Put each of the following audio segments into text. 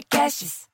Podcasts.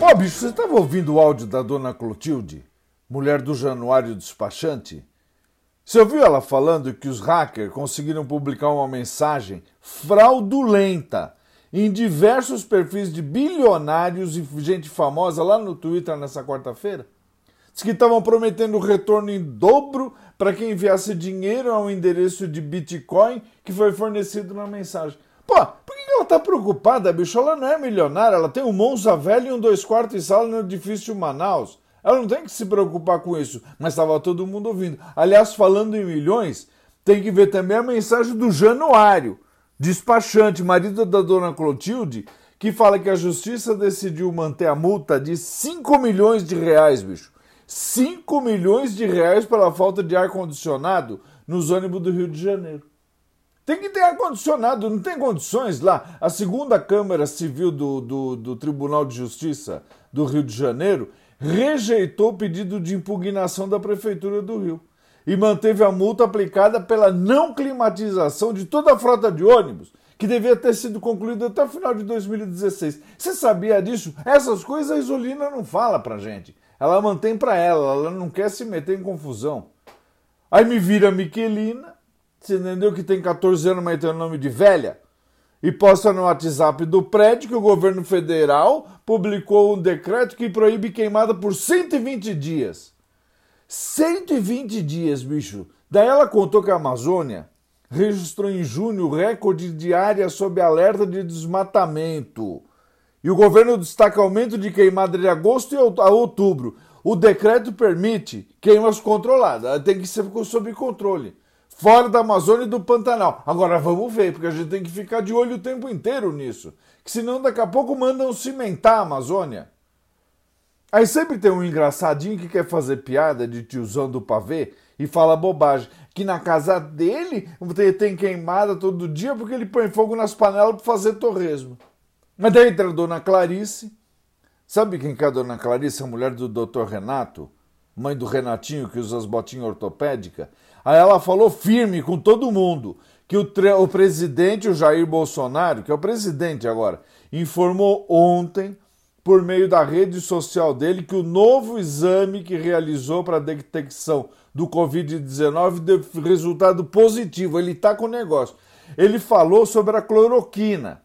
Ó, bicho, você estava ouvindo o áudio da dona Clotilde, mulher do Januário Despachante? Você ouviu ela falando que os hackers conseguiram publicar uma mensagem fraudulenta em diversos perfis de bilionários e gente famosa lá no Twitter nessa quarta-feira? Diz que estavam prometendo retorno em dobro para quem enviasse dinheiro ao endereço de Bitcoin que foi fornecido na mensagem. Pô, por que ela tá preocupada, bicho? Ela não é milionária, ela tem um Monza velho e um dois quartos e sala no edifício Manaus. Ela não tem que se preocupar com isso, mas estava todo mundo ouvindo. Aliás, falando em milhões, tem que ver também a mensagem do Januário, despachante, marido da dona Clotilde, que fala que a justiça decidiu manter a multa de 5 milhões de reais, bicho. 5 milhões de reais pela falta de ar-condicionado nos ônibus do Rio de Janeiro. Tem que ter ar-condicionado, não tem condições lá. A segunda Câmara Civil do, do, do, Tribunal de Justiça do Rio de Janeiro rejeitou o pedido de impugnação da Prefeitura do Rio e manteve a multa aplicada pela não climatização de toda a frota de ônibus, que devia ter sido concluída até o final de 2016. Você sabia disso? Essas coisas a Isolina não fala pra gente. Ela mantém pra ela, ela não quer se meter em confusão. Aí me vira Miquelina você entendeu que tem 14 anos, mas tem o nome de velha? E posta no WhatsApp do prédio que o governo federal publicou um decreto que proíbe queimada por 120 dias. 120 dias, bicho. Daí ela contou que a Amazônia registrou em junho recorde de área sob alerta de desmatamento. E o governo destaca aumento de queimada de agosto a outubro. O decreto permite queimas controladas, tem que ser sob controle fora da Amazônia e do Pantanal. Agora vamos ver, porque a gente tem que ficar de olho o tempo inteiro nisso. Que senão daqui a pouco mandam cimentar a Amazônia. Aí sempre tem um engraçadinho que quer fazer piada de tiozão do pavê e fala bobagem. Que na casa dele tem queimada todo dia porque ele põe fogo nas panelas para fazer torresmo. Mas daí entra a dona Clarice. Sabe quem que é a dona Clarice? A mulher do doutor Renato? Mãe do Renatinho que usa as botinhas ortopédicas. Aí ela falou firme com todo mundo que o, o presidente, o Jair Bolsonaro, que é o presidente agora, informou ontem, por meio da rede social dele, que o novo exame que realizou para detecção do Covid-19 deu resultado positivo. Ele está com o negócio. Ele falou sobre a cloroquina.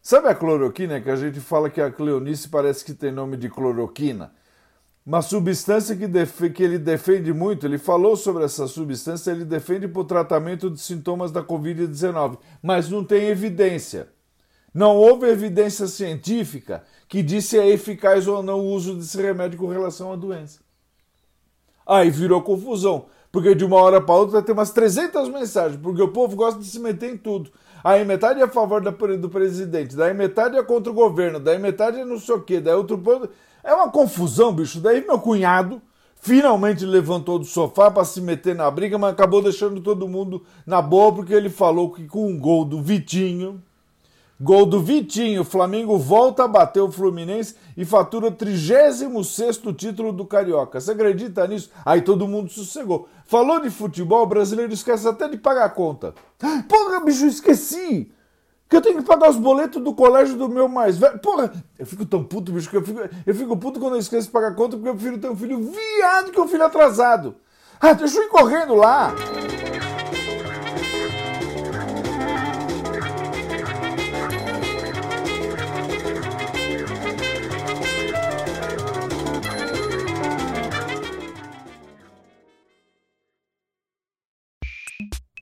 Sabe a cloroquina que a gente fala que a Cleonice parece que tem nome de cloroquina? uma substância que, que, ele defende muito. Ele falou sobre essa substância, ele defende para o tratamento de sintomas da Covid-19, mas não tem evidência. Não houve evidência científica que disse se é eficaz ou não o uso desse remédio com relação à doença. Aí virou confusão, porque de uma hora para outra tem umas 300 mensagens, porque o povo gosta de se meter em tudo. Aí metade é a favor do presidente, daí metade é contra o governo, daí metade é não sei o quê, daí outro ponto. É uma confusão, bicho. Daí meu cunhado finalmente levantou do sofá para se meter na briga, mas acabou deixando todo mundo na boa porque ele falou que com um gol do Vitinho, gol do Vitinho, Flamengo volta a bater o Fluminense e fatura o 36 título do Carioca. Você acredita nisso? Aí todo mundo sossegou. Falou de futebol, o brasileiro esquece até de pagar a conta. Porra, bicho, esqueci! Que eu tenho que pagar os boletos do colégio do meu mais velho. Porra, eu fico tão puto, bicho, que eu fico, eu fico puto quando eu esqueço de pagar conta porque eu prefiro ter um filho viado que um filho atrasado. Ah, deixa eu ir correndo lá.